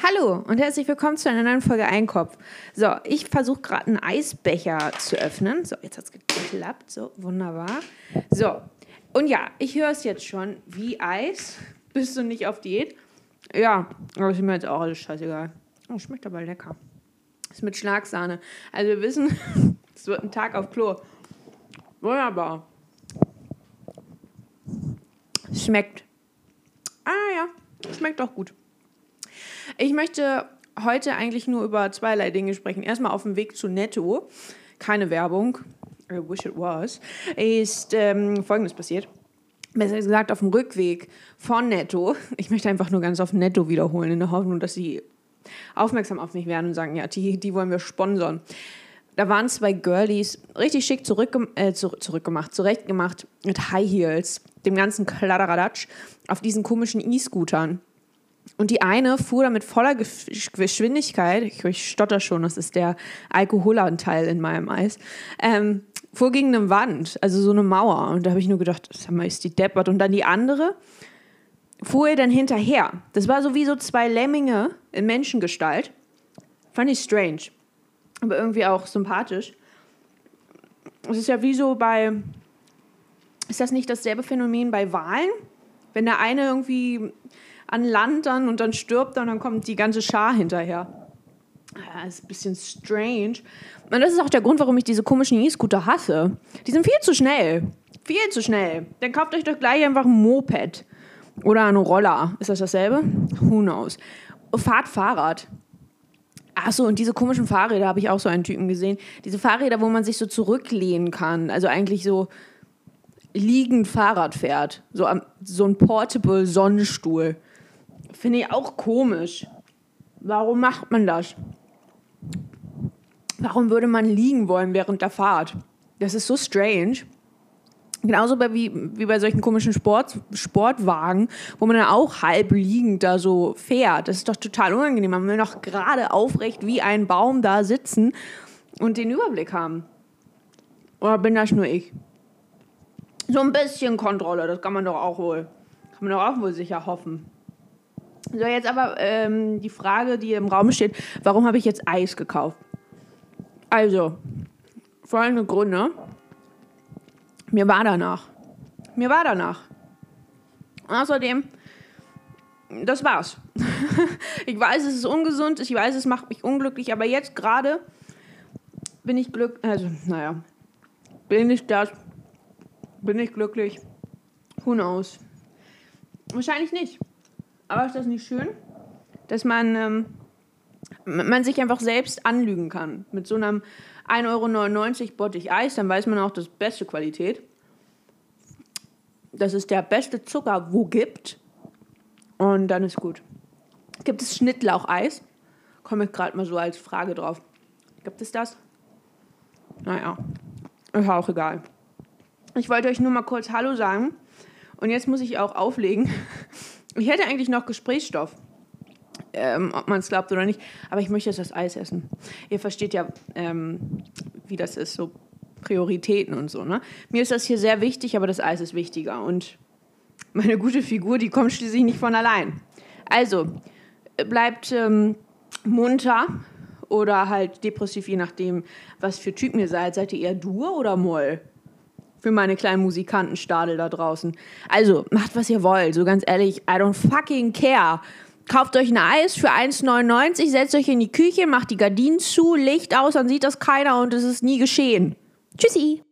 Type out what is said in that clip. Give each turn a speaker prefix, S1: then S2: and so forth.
S1: Hallo und herzlich willkommen zu einer neuen Folge Einkopf. So, ich versuche gerade einen Eisbecher zu öffnen. So, jetzt hat es geklappt. So, wunderbar. So, und ja, ich höre es jetzt schon. Wie Eis? Bist du nicht auf Diät? Ja, aber ist mir jetzt auch alles scheißegal. Oh, schmeckt aber lecker. Ist mit Schlagsahne. Also wir wissen, es wird ein Tag auf Klo. Wunderbar. Schmeckt. Ah ja, schmeckt auch gut. Ich möchte heute eigentlich nur über zweierlei Dinge sprechen. Erstmal auf dem Weg zu Netto, keine Werbung, I wish it was, ist ähm, Folgendes passiert. Besser gesagt, auf dem Rückweg von Netto. Ich möchte einfach nur ganz auf Netto wiederholen, in der Hoffnung, dass sie aufmerksam auf mich werden und sagen, ja, die, die wollen wir sponsern. Da waren zwei Girlies, richtig schick zurückge äh, zu zurückgemacht, zurechtgemacht, mit High Heels, dem ganzen Kladderadatsch, auf diesen komischen E-Scootern. Und die eine fuhr da mit voller Geschwindigkeit, ich stotter schon, das ist der Alkoholanteil in meinem Eis, ähm, fuhr gegen eine Wand, also so eine Mauer. Und da habe ich nur gedacht, sag mal, ist die deppert. Und dann die andere fuhr ihr dann hinterher. Das war so wie so zwei Lemminge in Menschengestalt. Fand ich strange, aber irgendwie auch sympathisch. Es ist ja wie so bei, ist das nicht dasselbe Phänomen bei Wahlen? Wenn der eine irgendwie an Land dann und dann stirbt er und dann kommt die ganze Schar hinterher. Ja, ist ein bisschen strange. Und das ist auch der Grund, warum ich diese komischen E-Scooter hasse. Die sind viel zu schnell. Viel zu schnell. Dann kauft euch doch gleich einfach ein Moped. Oder einen Roller. Ist das dasselbe? Who knows? Fahrt Fahrrad. Achso, und diese komischen Fahrräder habe ich auch so einen Typen gesehen. Diese Fahrräder, wo man sich so zurücklehnen kann. Also eigentlich so liegend Fahrrad fährt. So, so ein Portable Sonnenstuhl. Finde ich auch komisch. Warum macht man das? Warum würde man liegen wollen während der Fahrt? Das ist so strange. Genauso bei, wie, wie bei solchen komischen Sport, Sportwagen, wo man dann auch halb liegend da so fährt. Das ist doch total unangenehm. Man will noch gerade aufrecht wie ein Baum da sitzen und den Überblick haben. Oder bin das nur ich? So ein bisschen Kontrolle, das kann man doch auch wohl, kann man doch auch wohl sicher hoffen. So, jetzt aber ähm, die Frage, die im Raum steht, warum habe ich jetzt Eis gekauft? Also, folgende Gründe. Mir war danach. Mir war danach. Außerdem, das war's. ich weiß, es ist ungesund, ich weiß, es macht mich unglücklich, aber jetzt gerade bin ich glücklich, also, naja, bin ich das, bin ich glücklich, who knows. Wahrscheinlich nicht. Aber ist das nicht schön, dass man, ähm, man sich einfach selbst anlügen kann? Mit so einem 1,99 Euro Bottich Eis, dann weiß man auch, das beste Qualität. Das ist der beste Zucker, wo gibt. Und dann ist gut. Gibt es Schnittlaucheis? Komme ich gerade mal so als Frage drauf. Gibt es das? Naja, ist auch egal. Ich wollte euch nur mal kurz Hallo sagen. Und jetzt muss ich auch auflegen. Ich hätte eigentlich noch Gesprächsstoff. Ähm, ob man es glaubt oder nicht. Aber ich möchte jetzt das Eis essen. Ihr versteht ja, ähm, wie das ist, so Prioritäten und so. Ne? Mir ist das hier sehr wichtig, aber das Eis ist wichtiger. Und meine gute Figur, die kommt schließlich nicht von allein. Also, bleibt ähm, munter oder halt depressiv, je nachdem, was für Typ ihr seid. Seid ihr eher Dur oder Moll? Für meine kleinen Musikantenstadel da draußen. Also, macht was ihr wollt. So ganz ehrlich, I don't fucking care. Kauft euch ein Eis für 1,99, setzt euch in die Küche, macht die Gardinen zu, Licht aus, dann sieht das keiner und es ist nie geschehen. Tschüssi.